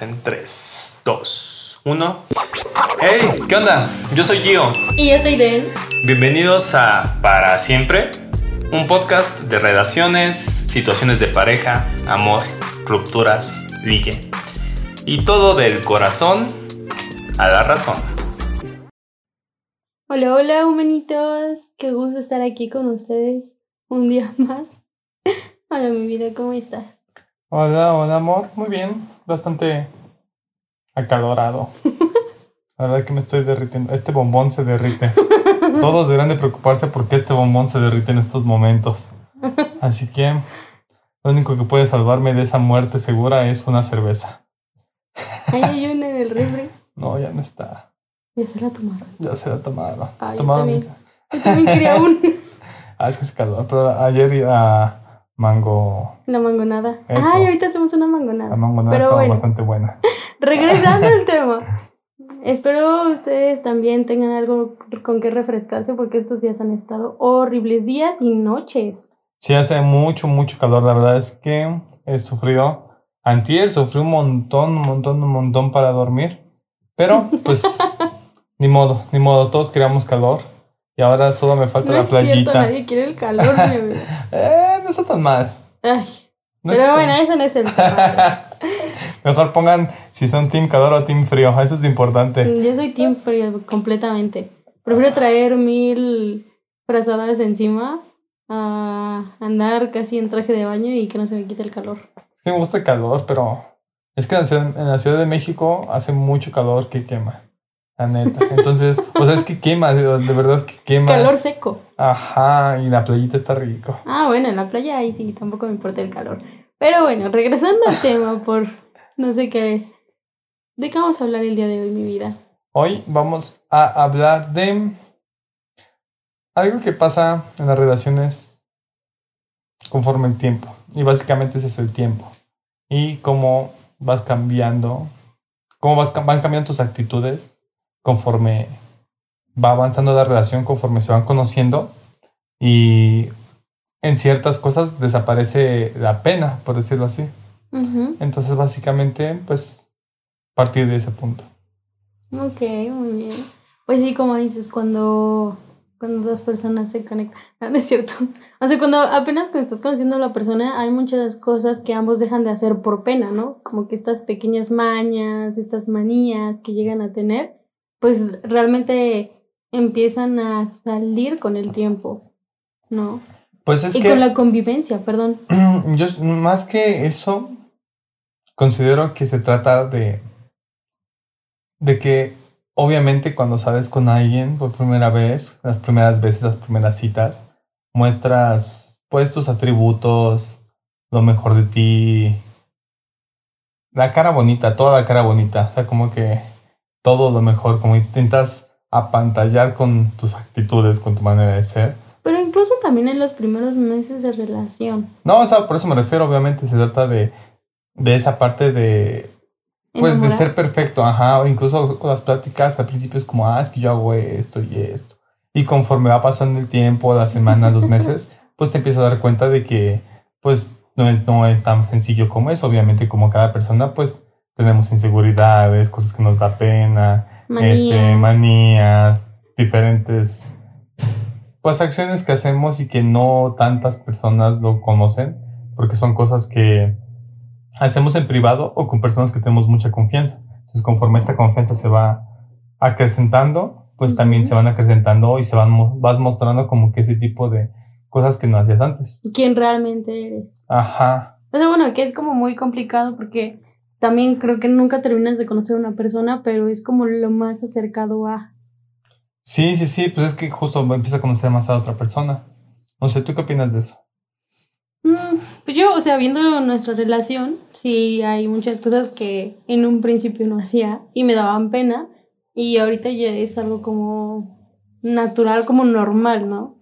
En 3, 2, 1. ¡Hey! ¿Qué onda? Yo soy Gio. Y yo soy Den. Bienvenidos a Para Siempre, un podcast de relaciones, situaciones de pareja, amor, rupturas, ligue. Y todo del corazón a la razón. Hola, hola, humanitos. Qué gusto estar aquí con ustedes un día más. Hola, mi vida, ¿cómo estás? Hola, hola amor, muy bien, bastante acalorado. La verdad es que me estoy derritiendo. Este bombón se derrite. Todos deberán de preocuparse porque este bombón se derrite en estos momentos. Así que lo único que puede salvarme de esa muerte segura es una cerveza. Ahí hay una en el refri. No, ya no está. Ya se la tomaron. Ya se la tomaron. Ah, Se yo tomaron también. mis- Yo también quería un. Ah, es que se calor. Pero ayer iba mango. La mangonada. Eso. Ay, ahorita hacemos una mangonada. La mango Pero estaba bueno. bastante buena. Regresando al tema. Espero ustedes también tengan algo con que refrescarse porque estos días han estado horribles días y noches. Sí, hace mucho, mucho calor. La verdad es que he sufrido. Antier sufrí un montón, un montón, un montón para dormir. Pero, pues, ni modo, ni modo. Todos queríamos calor. Y ahora solo me falta No la es cierto, playita. nadie quiere el calor. Eh, no está tan mal. Ay, No pero bueno, tan- ese no es el tema. Mejor pongan si son team calor o team frío. Eso es importante. Yo soy team frío completamente. Prefiero traer mil frazadas encima a andar casi en traje de baño y que no se me quite el calor. Sí me gusta el calor, pero es que en la Ciudad de México hace mucho calor que quema. La neta. Entonces, o sea, es que quema, de, verdad que quema. Calor seco. Ajá, y la playita está rico. Ah, bueno, en la playa ahí sí, tampoco me importa el calor. Pero bueno, regresando al tema por no sé qué es. ¿De qué vamos a hablar el día de hoy, mi vida? Hoy vamos a hablar de algo que pasa en las relaciones conforme el tiempo. Y básicamente es eso, el tiempo. Y cómo vas cambiando, cómo vas, van cambiando tus actitudes conforme va avanzando la relación, conforme se van conociendo. Y en ciertas cosas desaparece la pena, por decirlo así. Entonces, básicamente, pues, partir de ese punto. Ok, muy bien. Pues sí, como dices, cuando, cuando dos personas se conectan. No, no es cierto. O sea, cuando apenas cuando estás conociendo a la persona, hay muchas cosas que ambos dejan de hacer por pena, ¿no? Como que estas pequeñas mañas, estas manías que llegan a tener, pues realmente empiezan a salir con el tiempo, ¿no? Pues es y que con la convivencia, perdón. yo más que eso considero que se trata de de que obviamente cuando sales con alguien por primera vez, las primeras veces, las primeras citas, muestras pues tus atributos, lo mejor de ti, la cara bonita, toda la cara bonita, o sea, como que todo lo mejor, como intentas apantallar con tus actitudes, con tu manera de ser. Pero incluso también en los primeros meses de relación. No, o sea, por eso me refiero, obviamente, se trata de, de esa parte de, pues, de ser perfecto, ajá, o incluso con las pláticas al principio es como, ah, es que yo hago esto y esto. Y conforme va pasando el tiempo, las semanas, los meses, pues te empiezas a dar cuenta de que, pues, no es, no es tan sencillo como es. Obviamente, como cada persona, pues, tenemos inseguridades, cosas que nos da pena, este, Manías. manías, diferentes pues acciones que hacemos y que no tantas personas lo conocen, porque son cosas que hacemos en privado o con personas que tenemos mucha confianza. Entonces, conforme esta confianza se va acrecentando, pues también se van acrecentando y se van vas mostrando como que ese tipo de cosas que no hacías antes. quién realmente eres. Ajá. O sea, bueno, que es como muy complicado porque también creo que nunca terminas de conocer a una persona, pero es como lo más acercado a. Sí, sí, sí, pues es que justo empieza a conocer más a otra persona. No sé, ¿tú qué opinas de eso? Mm, pues yo, o sea, viendo nuestra relación, sí hay muchas cosas que en un principio no hacía y me daban pena y ahorita ya es algo como natural, como normal, ¿no?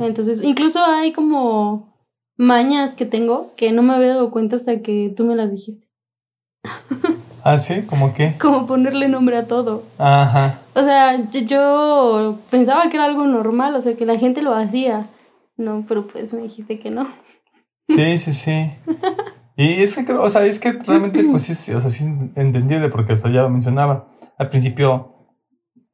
Entonces, incluso hay como mañas que tengo que no me había dado cuenta hasta que tú me las dijiste. Ah, sí, ¿cómo qué? Como ponerle nombre a todo. Ajá. O sea, yo, yo pensaba que era algo normal, o sea, que la gente lo hacía. No, pero pues me dijiste que no. Sí, sí, sí. Y es que creo, o sea, es que realmente, pues sí, sí, o sea, sí es entendible, porque o sea, ya lo mencionaba. Al principio,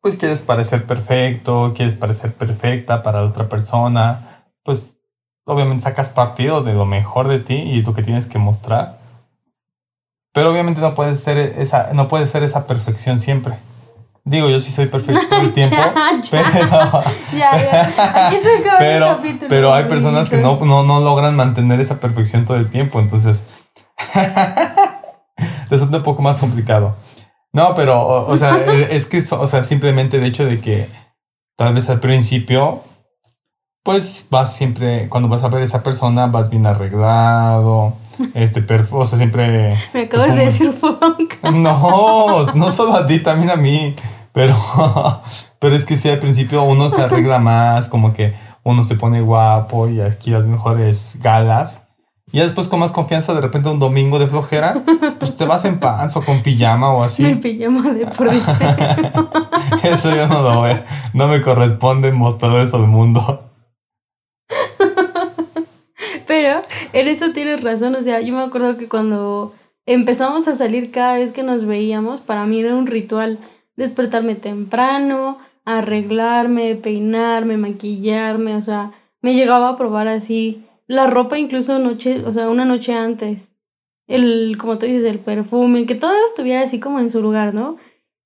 pues quieres parecer perfecto, quieres parecer perfecta para otra persona, pues obviamente sacas partido de lo mejor de ti y es lo que tienes que mostrar. Pero obviamente no puede ser esa, no puede ser esa perfección siempre. Digo, yo sí soy perfecto todo el tiempo, Ya, pero, Ya, ya. Aquí se acaba el pero, capítulo, pero hay personas que no, no, no logran mantener esa perfección todo el tiempo, entonces resulta un poco más complicado. No, pero, o, o sea, e- es que, o sea, simplemente el hecho de que tal vez al principio, pues vas siempre, cuando vas a ver a esa persona, vas bien arreglado, este, perf- o sea, siempre... Me acabas de Perfume. decir fodonca. No, no solo a ti, también a mí. Pero, pero es que sí, al principio uno se arregla más, como que uno se pone guapo y aquí las mejores galas. Y después con más confianza, de repente un domingo de flojera, pues te vas en pants o con pijama o Mi así. pijama de por. Eso yo no lo veo. No me corresponde mostrar eso al mundo. En eso tienes razón, o sea, yo me acuerdo que cuando empezamos a salir cada vez que nos veíamos, para mí era un ritual despertarme temprano, arreglarme, peinarme, maquillarme, o sea, me llegaba a probar así la ropa incluso noche, o sea, una noche antes. El, como tú dices, el perfume, que todo estuviera así como en su lugar, ¿no?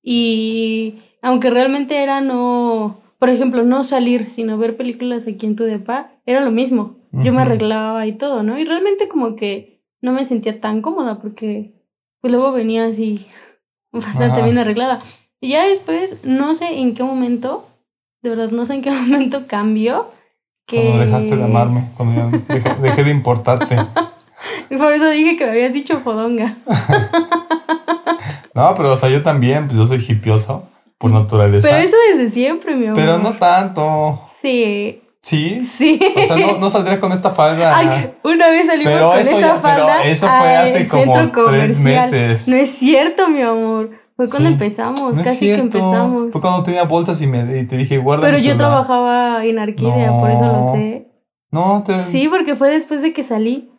Y aunque realmente era no, por ejemplo, no salir, sino ver películas aquí en tu depa, era lo mismo. Yo me arreglaba y todo, ¿no? Y realmente como que no me sentía tan cómoda porque pues luego venía así bastante Ajá. bien arreglada. Y ya después, no sé en qué momento, de verdad no sé en qué momento cambió. Que... Cuando dejaste de amarme, cuando ya dejé, dejé de importarte. Por eso dije que me habías dicho fodonga. No, pero o sea, yo también, pues yo soy hipioso por naturaleza. Pero eso desde siempre, mi amor. Pero no tanto. Sí, Sí. sí. O sea, no, no saldría con esta falda. Ay, una vez salimos Pero con eso esa ya- pero falda eso fue hace como tres meses. No es cierto, mi amor. Fue cuando Sí. empezamos, No es casi cierto. que empezamos. Fue cuando tenía bolsas y, me, y te dije, guarda Pero yo celular". trabajaba en Arquídea, por eso lo No. sé. No, te- Sí, porque fue después de que salí.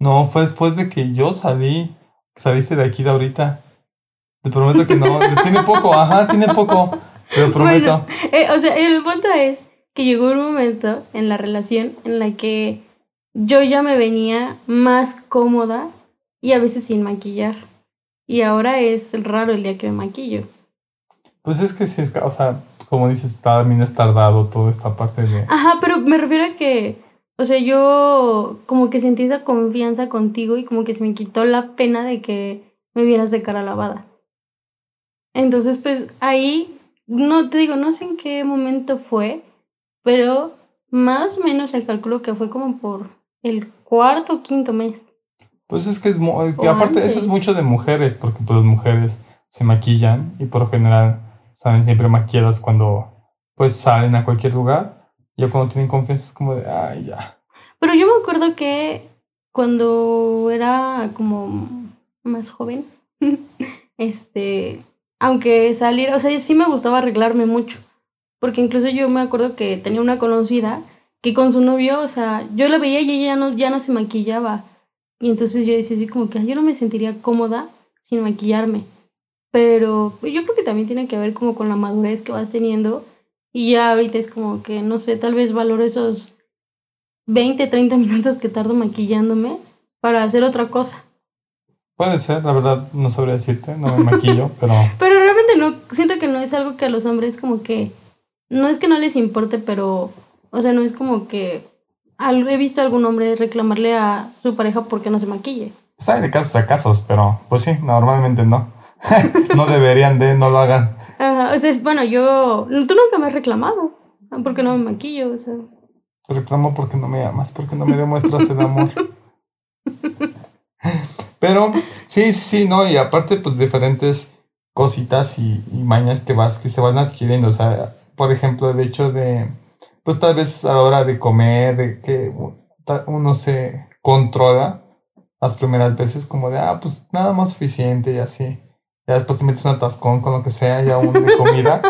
no, fue después de que yo salí. Saliste de aquí de ahorita. Te prometo que no. tiene poco, ajá, tiene poco. Te lo prometo. Eh, o sea, el punto es que llegó un momento en la relación en la que yo ya me venía más cómoda y a veces sin maquillar. Y ahora es raro el día que me maquillo. Pues es que sí, es, o sea, como dices, también es tardado toda esta parte de. Ajá, pero me refiero a que, o sea, yo como que sentí esa confianza contigo y como que se me quitó la pena de que me vieras de cara lavada. Entonces, pues ahí, no te digo, no sé en qué momento fue, pero más o menos le calculo que fue como por el cuarto o quinto mes. Pues es que es. que aparte, eso es antes. mucho de mujeres, porque pues las mujeres se maquillan y por lo general salen siempre maquilladas cuando pues salen a cualquier lugar. Ya cuando tienen confianza es como de, ay, ya. Pero yo me acuerdo que cuando era como más joven, este, aunque saliera, o sea, sí me gustaba arreglarme mucho, porque incluso yo me acuerdo que tenía una conocida que con su novio, o sea, yo la veía y ella ya no, ya no se maquillaba, y entonces yo decía así como que "Ay, yo no me sentiría cómoda sin maquillarme, pero pues, yo creo que también tiene que ver como con la madurez que vas teniendo, y ya ahorita es como que, no sé, tal vez valoro esos 20, 30 minutos que tardo maquillándome para hacer otra cosa. Puede ser, la verdad no sabría decirte, no me maquillo, pero Pero realmente no, siento que no es algo que a los hombres como que, no es que no les importe, pero, o sea, no es como que he visto a algún hombre reclamarle a su pareja porque no se maquille. pues hay de casos a casos, pero pues sí, normalmente no. no deberían de, no lo hagan. Ajá, o sea, es- bueno, yo, tú nunca me has reclamado, porque no me maquillo, o sea. Te reclamo porque no me amas, porque no me demuestras el amor. Pero sí, sí, sí, no, y aparte, pues diferentes cositas y, y mañas que vas, que se van adquiriendo. O sea, por ejemplo, el hecho de, pues tal vez a la hora de comer, de que uno se controla las primeras veces, como de, ah, pues nada más suficiente y así. Ya después te metes un atascón con lo que sea, ya un de comida.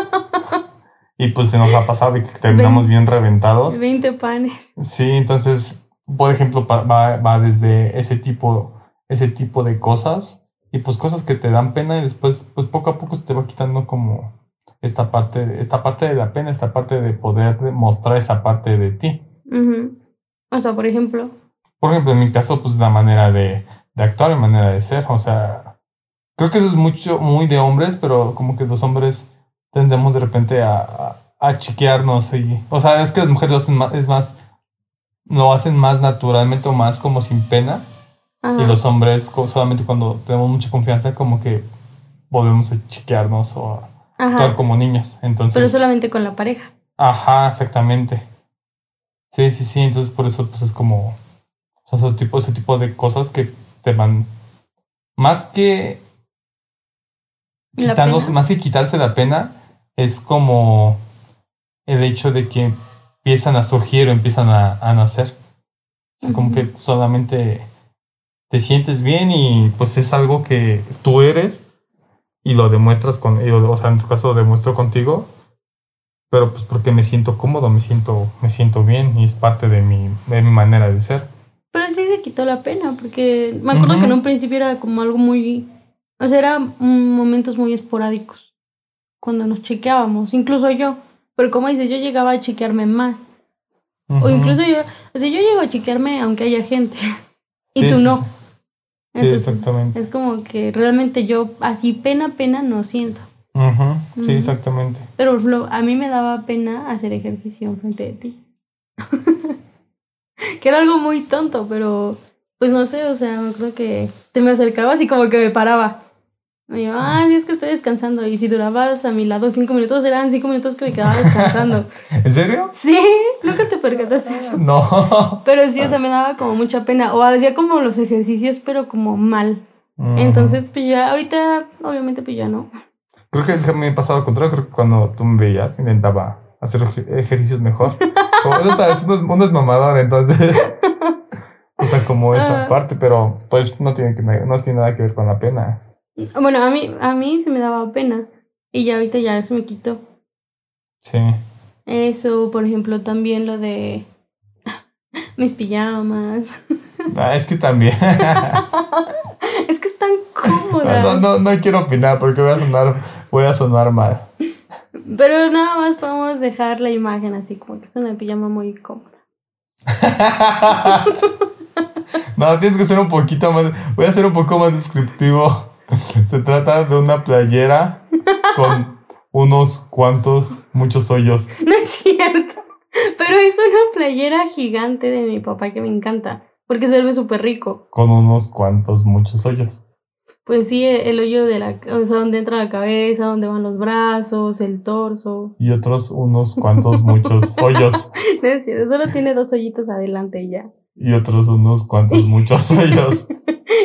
y pues se nos ha pasado de que terminamos bien reventados. 20 panes. Sí, entonces, por ejemplo, va, va desde ese tipo ese tipo de cosas y pues cosas que te dan pena y después pues poco a poco se te va quitando como esta parte, esta parte de la pena, esta parte de poder mostrar esa parte de ti. O sea, por ejemplo. Por ejemplo, en mi caso, pues la manera de, de actuar, la manera de ser, o sea, creo que eso es mucho, muy de hombres, pero como que los hombres tendemos de repente a, a, a chiquearnos y, o sea, es que las mujeres lo hacen más, es más, lo hacen más naturalmente o más como sin pena. Ajá. Y los hombres solamente cuando tenemos mucha confianza como que volvemos a chiquearnos o a actuar como niños. Pero Entonces, solamente con la pareja. ajá, exactamente. Sí, sí, sí, entonces por eso pues es como o sea, ese tipo, ese tipo de cosas que te van más que ¿La quitándose, más que quitarse la pena, es como el hecho de que empiezan a surgir o empiezan a, a nacer. O sea, como que solamente te sientes bien y pues es algo que tú eres y lo demuestras con, y lo- o sea, en tu caso lo demuestro contigo, pero pues porque me siento cómodo, me siento, me siento bien y es parte de mi, de mi manera de ser. Pero sí se quitó la pena, porque me acuerdo Ujú. que en un principio era como algo muy. O sea, eran momentos muy esporádicos cuando nos chequeábamos, incluso yo. Pero como dices, yo llegaba a chequearme más. O Ujú. incluso yo, o sea, yo llego a chequearme aunque haya gente. y Sí, tú no. sí. Sí, exactamente. Es como que realmente yo así pena, pena no siento. Ujú, Sí, exactamente. Pero ejemplo, a mí me daba pena hacer ejercicio enfrente de ti. que era algo muy tonto, pero pues no sé, o sea, me acuerdo que te me acercabas y como que me paraba. Me digo, ah, sí, es que estoy descansando. Y si durabas a mi lado cinco minutos, eran cinco minutos que me quedaba descansando. ¿En serio? sí, nunca te percataste eso. No. Pero sí, o sea, me daba como mucha pena. O hacía como los ejercicios, pero como mal. Entonces, pues ya, ahorita, obviamente, pues ya no. Creo que es que me pasado al contrario. Creo que cuando tú me veías, intentaba hacer ej- ejercicios mejor. Como, ya sabes, uno es, uno es mamador, entonces. o sea, como esa Ah. parte, pero pues no tiene, que, no tiene nada que ver con la pena. Bueno, a mí, a mí se me daba pena. Y ya ahorita ya se me quitó. Sí. Eso, por ejemplo, también lo de mis pijamas. Ah, es que también. es que están cómodas. no, no, no quiero opinar porque voy a sonar, voy a sonar mal. Pero nada más podemos dejar la imagen así, como que es una pijama muy cómoda. No, tienes que ser un poquito más. Voy a ser un poco más descriptivo. Se trata de una playera con unos cuantos, muchos hoyos. No es cierto. Pero es una playera gigante de mi papá que me encanta. Porque se ve súper rico. Con unos cuantos, muchos hoyos. Pues sí, el hoyo de la... O sea, donde entra la cabeza, donde van los brazos, el torso. Y otros unos cuantos, muchos hoyos. No es cierto, solo tiene dos hoyitos adelante y ya. Y otros unos cuantos, muchos hoyos.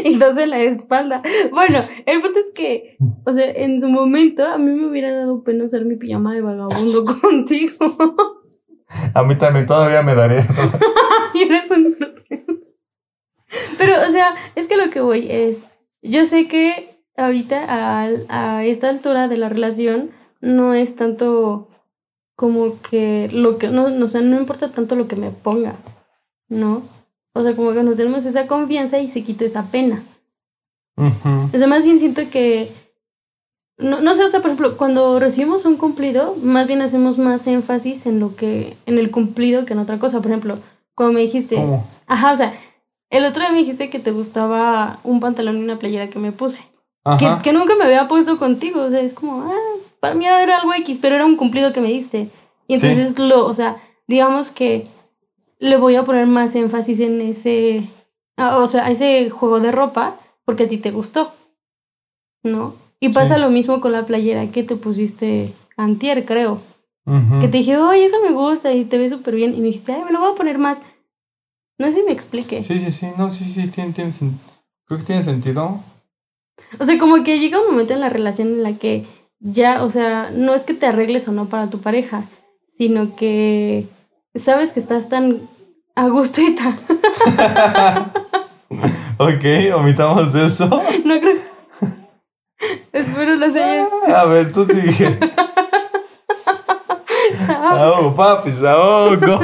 y dos en la espalda. Bueno, el punto es que, o sea, en su momento a mí me hubiera dado pena usar mi pijama de vagabundo contigo. A mí también todavía me daría. y eres un. Pero, o sea, es que lo que voy es, yo sé que ahorita a, a esta altura de la relación no es tanto como que lo que, no, no, o sea, no importa tanto lo que me ponga, ¿no? O sea, como que nos tenemos esa confianza y se quita esa pena. Ujú. O sea, más bien siento que. No, no sé, o sea, por ejemplo, cuando recibimos un cumplido, más bien hacemos más énfasis en lo que. en el cumplido que en otra cosa. Por ejemplo, cuando me dijiste. ¿Cómo? Ajá, o sea, el otro día me dijiste que te gustaba un pantalón y una playera que me puse. Que, Ajá. que nunca me había puesto contigo. O sea, es como, ah, para mí era algo X, pero era un cumplido que me diste. Y Sí. entonces lo, o sea, digamos que le voy a poner más énfasis en ese. ah, O sea, a ese juego de ropa porque a ti te gustó. ¿No? Y pasa Sí. lo mismo con la playera que te pusiste antier, creo. Que te dije, oye, eso me gusta y te ve súper bien. Y me dijiste, ay, me lo voy a poner más. No sé si me explique. Sí, sí, sí. No, sí, sí, tiene, tiene Creo que tiene sentido. O sea, como que llega un momento en la relación en la que ya, o sea, no es que te arregles o no para tu pareja, sino que sabes que estás tan a gusto y tan... ok, omitamos eso. No creo... Espero no se haya... A ver, tú sigue. Ahogo, papi, ahogo.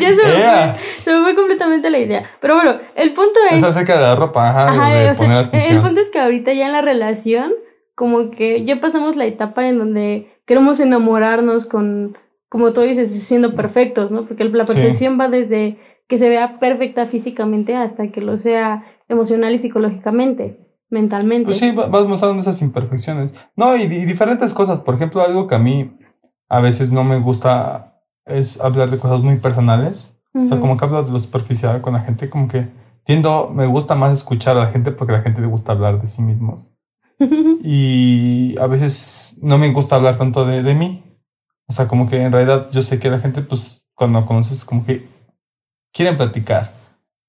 Ya se me, Ea. se se me fue completamente la idea. Pero bueno, el punto es. Es acerca de la ropa, ajá, Ajá, de o sea, poner el punto es que ahorita ya en la relación, como que ya pasamos la etapa en donde queremos enamorarnos con, como tú dices, siendo perfectos, ¿no? Porque la Sí. perfección va desde que se vea perfecta físicamente hasta que lo sea emocional y psicológicamente, mentalmente. Pues sí, va- vas mostrando esas imperfecciones. No, y, y diferentes cosas. Por ejemplo, algo que a mí a veces no me gusta es hablar de cosas muy personales. O sea, como que hablo de lo superficial con la gente, como que tiendo, me gusta más escuchar a la gente porque a la gente le gusta hablar de sí mismos. Y a veces no me gusta hablar tanto de, de mí. O sea, como que en realidad yo sé que la gente, pues, cuando conoces, como que quieren platicar.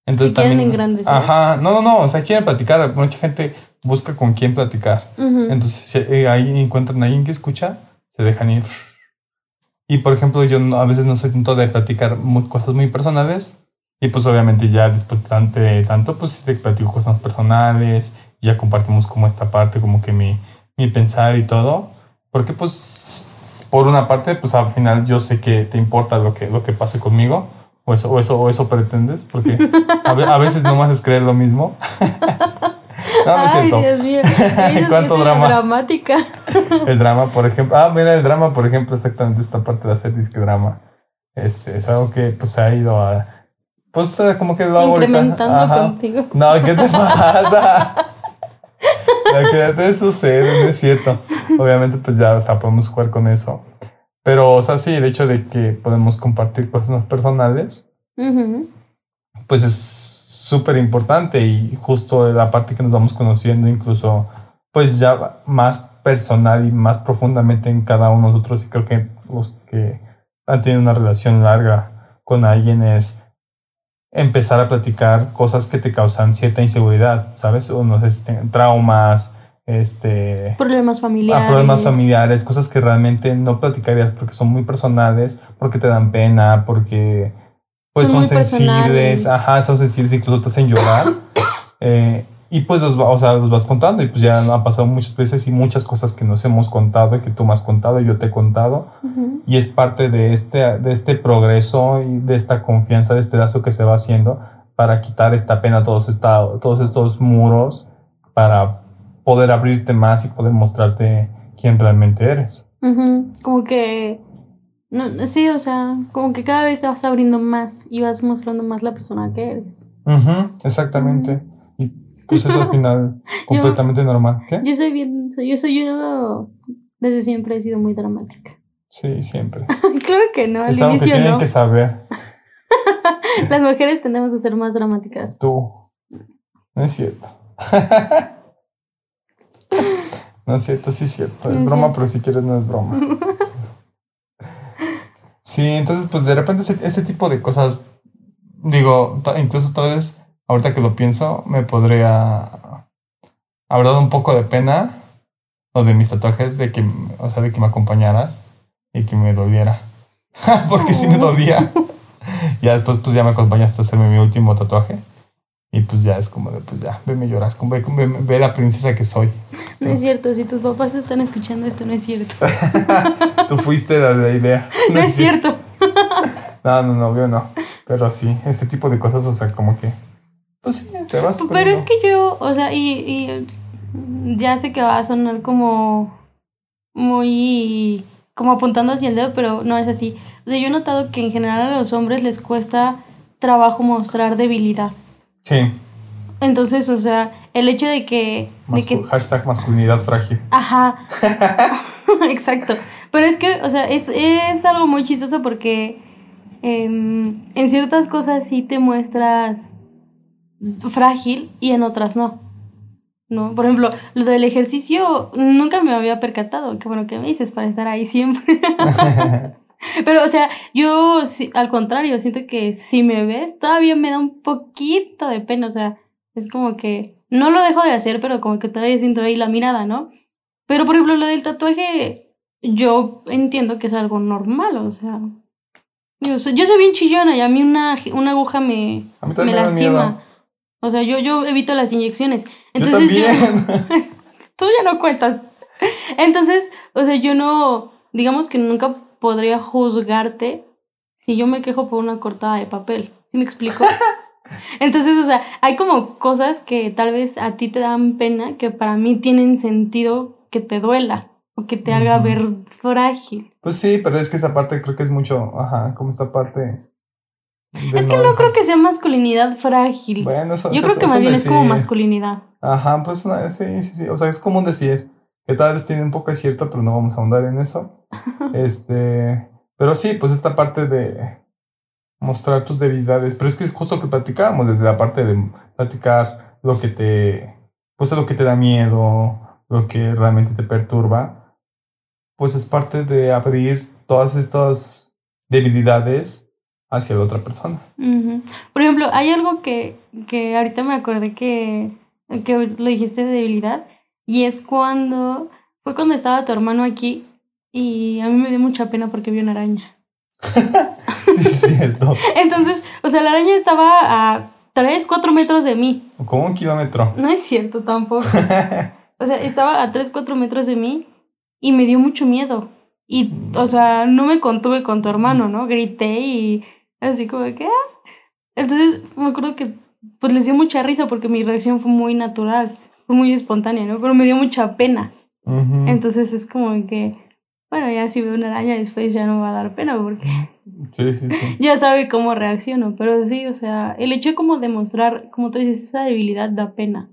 Entonces Sí, quieren también. engrandecer. Ajá, no, no, no, o sea, quieren platicar. Mucha gente busca con quién platicar. Ujú. Entonces, si eh, ahí encuentran a alguien que escucha, se dejan ir. Y por ejemplo, yo a veces no soy tanto de platicar muy- cosas muy personales. Y pues obviamente ya después de tanto, pues te platico cosas personales. Ya compartimos como esta parte, como que mi, mi pensar y todo. Porque pues por una parte, pues al final yo sé que te importa lo que, lo que pase conmigo. O eso, o eso, o eso pretendes. Porque a, ve- a veces nomás es creer lo mismo. no, no es Ay, cierto. Dios mío. ¿Cuánto drama? dramática. El drama, por ejemplo. Ah, mira, el drama, por ejemplo, exactamente esta parte de hacer disque drama. Este, es algo que pues ha ido a. Pues eh, como que lo hago ahorita. Ajá. contigo. No, ¿qué te pasa? Lo que te sucede, no es cierto. Obviamente, pues ya, o sea, podemos jugar con eso. Pero, o sea, sí, el hecho de que podemos compartir cosas más personales, Ujú. pues es súper importante y justo la parte que nos vamos conociendo, incluso pues ya más personal y más profundamente en cada uno de nosotros y creo que los que han tenido una relación larga con alguien es empezar a platicar cosas que te causan cierta inseguridad, ¿sabes? O no sé traumas, este Problemas familiares. a problemas familiares, cosas que realmente no platicarías porque son muy personales, porque te dan pena, porque pues Son sensibles, personales. ajá, son sensibles, incluso te hacen llorar. Eh, y pues los, va- o sea, los vas contando y pues ya han pasado muchas veces y muchas cosas que nos hemos contado y que tú me has contado y yo te he contado Ujú. y es parte de este, de este progreso y de esta confianza, de este lazo que se va haciendo para quitar esta pena, todos, esta, todos estos muros, para poder abrirte más y poder mostrarte quién realmente eres. Ujú, Como que. No, sí, o sea, como que cada vez te vas abriendo más y vas mostrando más la persona que eres. Ujú, exactamente. Pues es al final completamente normal. ¿Qué? Yo soy bien, soy- yo soy yo. Desde siempre he sido muy dramática. Sí, siempre. claro que no, al Es algo que inicio tienen no. que saber. Las mujeres tendemos a ser más dramáticas. Tú. No es cierto. No es cierto, sí es cierto. Es No broma, cierto. pero si quieres no es broma. Sí, entonces pues de repente ese, ese tipo de cosas, digo, incluso tal vez ahorita que lo pienso, me podría haber dado un poco de pena lo de mis tatuajes, de que, o sea, de que me acompañaras y que me doliera. Porque sí me dolía. ya después pues ya me acompañaste a hacerme mi último tatuaje. Y pues ya es como de, pues ya, veme llorar, como ve, ve, ve la princesa que soy. No es cierto, si tus papás están escuchando esto, no es cierto. Tú fuiste la la idea. No es cierto. No, no, no, yo no. Pero sí, ese tipo de cosas, o sea, como que. Pues sí, te vas. Pero poniendo- es que yo, o sea, y, y ya sé que va a sonar como muy como apuntando hacia el dedo, pero no es así. O sea, yo he notado que en general a los hombres les cuesta trabajo mostrar debilidad. Sí, Entonces, o sea, el hecho de que, de mascu- que hashtag masculinidad frágil. Ajá. Exacto. Pero es que, o sea, es, es algo muy chistoso porque em, en ciertas cosas sí te muestras frágil y en otras no. ¿No? Por ejemplo, lo del ejercicio nunca me había percatado. Qué bueno que me dices para estar ahí siempre. Pero, o sea, yo al contrario, siento que si me ves, todavía me da un poquito de pena. O sea, es como que no lo dejo de hacer, pero como que todavía siento ahí la mirada, ¿no? Pero, por ejemplo, lo del tatuaje, yo entiendo que es algo normal, o sea. Yo soy, yo soy bien chillona y a mí una, una aguja me, A mí me lastima. O sea, yo, yo evito las inyecciones. Yo Entonces también. tú ya no cuentas. Entonces, o sea, yo no, digamos que nunca podría juzgarte si yo me quejo por una cortada de papel. ¿Sí me explico? Entonces, o sea, hay como cosas que tal vez a ti te dan pena que para mí tienen sentido que te duela o que te haga ver frágil. Pues sí, pero es que esa parte creo que es mucho, ajá, como esta parte. Es que no creo que sea masculinidad frágil. Bueno, eso, Yo eso- creo que más bien es como masculinidad. Ajá, pues sí, sí, sí. O sea, es común decir que tal vez tiene un poco de cierto, pero no vamos a ahondar en eso. este, pero sí, pues esta parte de mostrar tus debilidades. Pero es que es justo que platicábamos, desde la parte de platicar lo que te, pues lo que te da miedo, lo que realmente te perturba. Pues es parte de abrir todas estas debilidades hacia la otra persona. Ujú. Por ejemplo, hay algo que, que ahorita me acordé que, que lo dijiste de debilidad y es cuando fue cuando estaba tu hermano aquí y a mí me dio mucha pena porque vi una araña. Sí, es cierto. Entonces, o sea, la araña estaba a 3, 4 metros de mí. Como un kilómetro. No es cierto tampoco. O sea, estaba a 3, 4 metros de mí y me dio mucho miedo. Y, o sea, no me contuve con tu hermano, ¿no? Grité y así como que... "Ah". Entonces, me acuerdo que pues les dio mucha risa porque mi reacción fue muy natural, fue muy espontánea, ¿no? Pero me dio mucha pena. Ujú. Entonces es como que, bueno, ya si veo una araña después ya no va a dar pena porque Sí, sí, sí. ya sabe cómo reacciono. Pero sí, o sea, el hecho de como demostrar, como tú dices, esa debilidad da pena.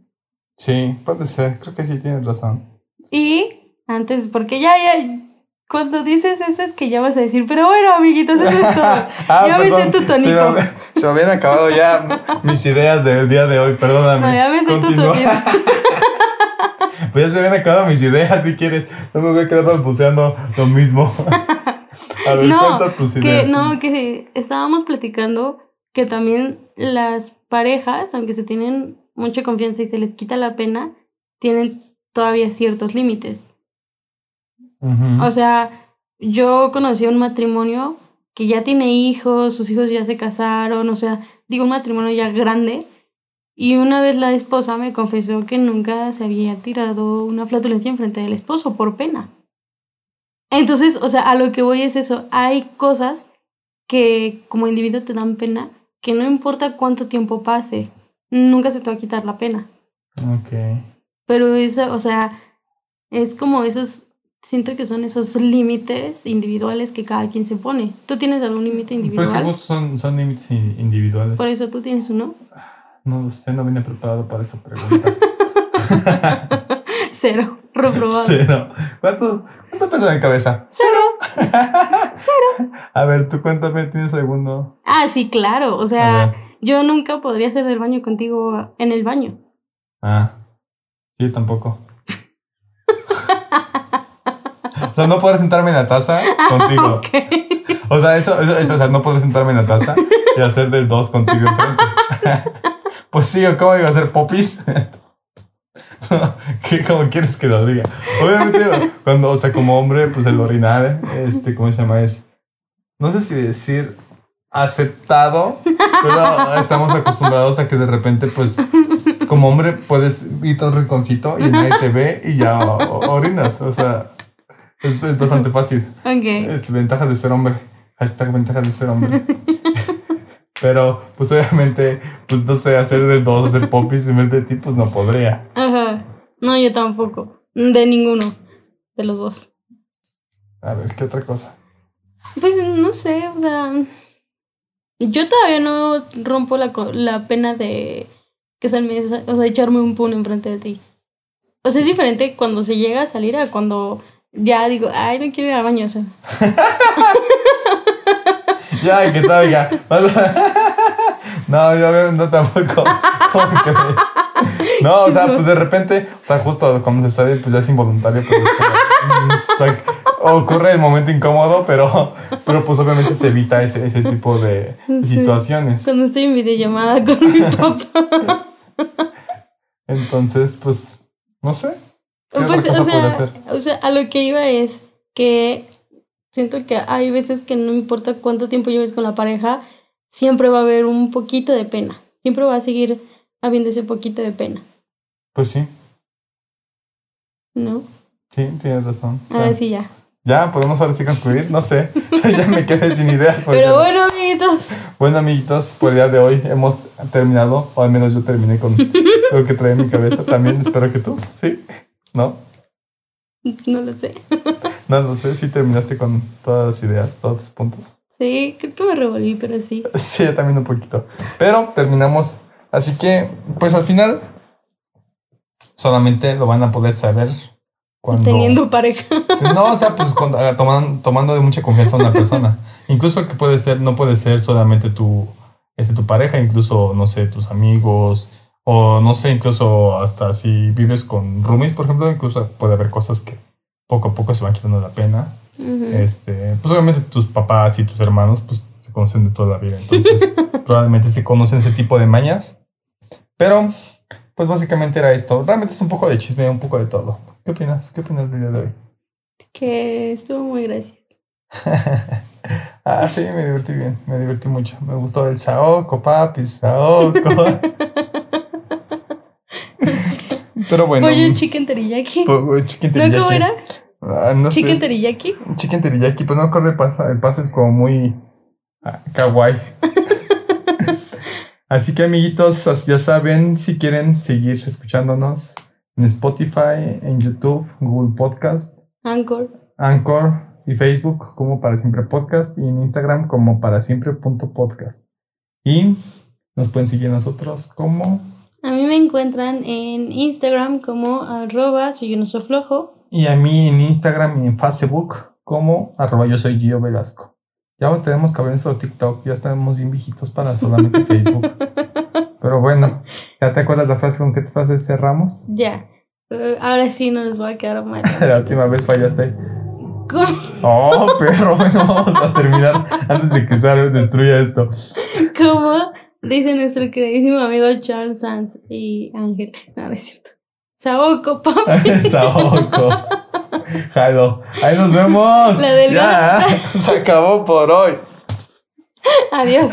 Sí, puede ser. Creo que sí tienes razón. Y antes, porque ya, ya, cuando dices eso es que ya vas a decir, pero bueno, amiguitos, eso es todo. Ah, Ya me sé tu Se tonito. me, se me habían acabado ya mis ideas del día de hoy, perdóname. No, ya me sé tu tonito. Pues ya se habían acabado mis ideas, si quieres. No me voy a quedar balbuceando lo mismo. A ver, No, cuenta tus Que ideas. no, que estábamos platicando que también las parejas, aunque se tienen mucha confianza y se les quita la pena, tienen todavía ciertos límites. O sea, yo conocí un matrimonio que ya tiene hijos, sus hijos ya se casaron, o sea, digo un matrimonio ya grande. Y una vez la esposa me confesó que nunca se había tirado una flatulencia enfrente del esposo por pena. Entonces, o sea, a lo que voy es eso. Hay cosas que como individuo te dan pena, que no importa cuánto tiempo pase, nunca se te va a quitar la pena. Ok. Pero eso, o sea, es como esos, siento que son esos límites individuales que cada quien se pone. ¿Tú tienes algún límite Pues individual? justo son, son límites in- individuales. Por eso tú tienes uno. No lo sé, no vine preparado para esa pregunta. Cero, reprobado. Cero. ¿Cuánto, cuánto pesa en cabeza? Cero. A ver, tú cuéntame, ¿tienes alguno? Ah, sí, claro. O sea, yo nunca podría hacer del baño contigo en el baño. Ah, sí, tampoco. O sea, no poder sentarme en la taza contigo. Ok. O sea, eso, eso, eso, o sea, no poder sentarme en la taza y hacer del dos contigo enfrente. pues sí, ¿o ¿cómo iba a hacer popis? ¿Qué, ¿Cómo quieres que lo diga? Obviamente, cuando, o sea, como hombre, pues el orinar, este, ¿cómo se llama? Es, no sé si decir aceptado, pero estamos acostumbrados a que de repente, pues, como hombre puedes irte a un rinconcito y nadie te ve y ya orinas. O sea, es, es bastante fácil. Ok. Es ventajas de ser hombre. Hashtag ventajas de ser hombre. Pero, pues obviamente, pues no sé, hacer de dos, hacer popis en vez de ti, pues no podría. Ajá. No, yo tampoco. De ninguno. De los dos. A ver, ¿qué otra cosa? Pues no sé, o sea. Yo todavía no rompo la, co- la pena de que se me, o sea, echarme un pun enfrente de ti. O sea, es diferente cuando se llega a salir a cuando ya digo, ay, no quiero ir al baño, o sea. Ya, que salga. Vas a- No, yo no tampoco. No, o sea, pues de repente, o sea, justo cuando se sale, pues ya es involuntario. Pues, o sea, ocurre el momento incómodo, pero, pero pues obviamente se evita ese, ese tipo de Sí. situaciones. Cuando estoy en videollamada con mi papá. Entonces, pues, no sé. ¿Qué Pues, o, sea, o sea, a lo que iba es que siento que hay veces que no importa cuánto tiempo lleves con la pareja, siempre va a haber un poquito de pena. Siempre va a seguir habiendo ese poquito de pena, Pues sí, ¿no? sí, tienes razón. O A sea, ver si ya. Ya, podemos ahora sí concluir. No sé, ya me quedé sin ideas. porque- Pero bueno, amiguitos. Bueno, amiguitos, por el día de hoy hemos terminado, o al menos yo terminé con lo que trae en mi cabeza. También espero que tú, ¿sí? ¿No? No lo sé. No, no sé si terminaste con todas las ideas, todos tus puntos. Sí, creo que me revolví, pero sí. Sí, yo también un poquito. Pero terminamos. Así que, pues al final, solamente lo van a poder saber cuando. Teniendo pareja. No, o sea, pues cuando- ah, toman- tomando de mucha confianza a una persona. Incluso que puede ser, no puede ser solamente tu, este, tu pareja, incluso, no sé, tus amigos, o no sé, incluso hasta si vives con roomies, por ejemplo, incluso puede haber cosas que poco a poco se van quitando la pena. Ujú. Este, pues obviamente tus papás y tus hermanos, pues se conocen de toda la vida, entonces probablemente se conocen ese tipo de mañas. Pero, pues básicamente era esto. Realmente es un poco de chisme, un poco de todo. ¿Qué opinas? ¿Qué opinas del día de hoy? Que estuvo muy gracioso. ah, sí, me divertí bien, me divertí mucho. Me gustó el Saoko, papi, Saoko. Pero bueno. Pollo chicken teriyaki. po- po- chicken ¿No cómo teriyaki. era? Ah, no sé. Chicken teriyaki. Chicken teriyaki, pues no me acuerdo el paso. El paso es como muy ah, kawaii. Así que amiguitos, ya saben, si quieren seguir escuchándonos en Spotify, en YouTube, Google Podcast, Anchor. Anchor y Facebook como para siempre podcast y en Instagram como para siempre punto podcast. Y nos pueden seguir nosotros como A mí me encuentran en Instagram como arroba soy un oso flojo. y a mí en Instagram y en Facebook como arroba yo soy Gio Velasco. Ya tenemos que abrir nuestro TikTok, ya estamos bien viejitos para solamente Facebook. Pero bueno, ¿ya te acuerdas la frase con qué frase cerramos? Ya. Eh, ahora sí no les voy a quedar mal. La última vez fallaste. ¿Cómo? Oh, perro, bueno, vamos a terminar antes de que Sara destruya esto. Como dice nuestro queridísimo amigo Charles Sanz y Ángel. No, no es cierto. Saoko, papi. Saoko. Jalo. Ahí nos vemos. La del ya, se acabó por hoy. Adiós.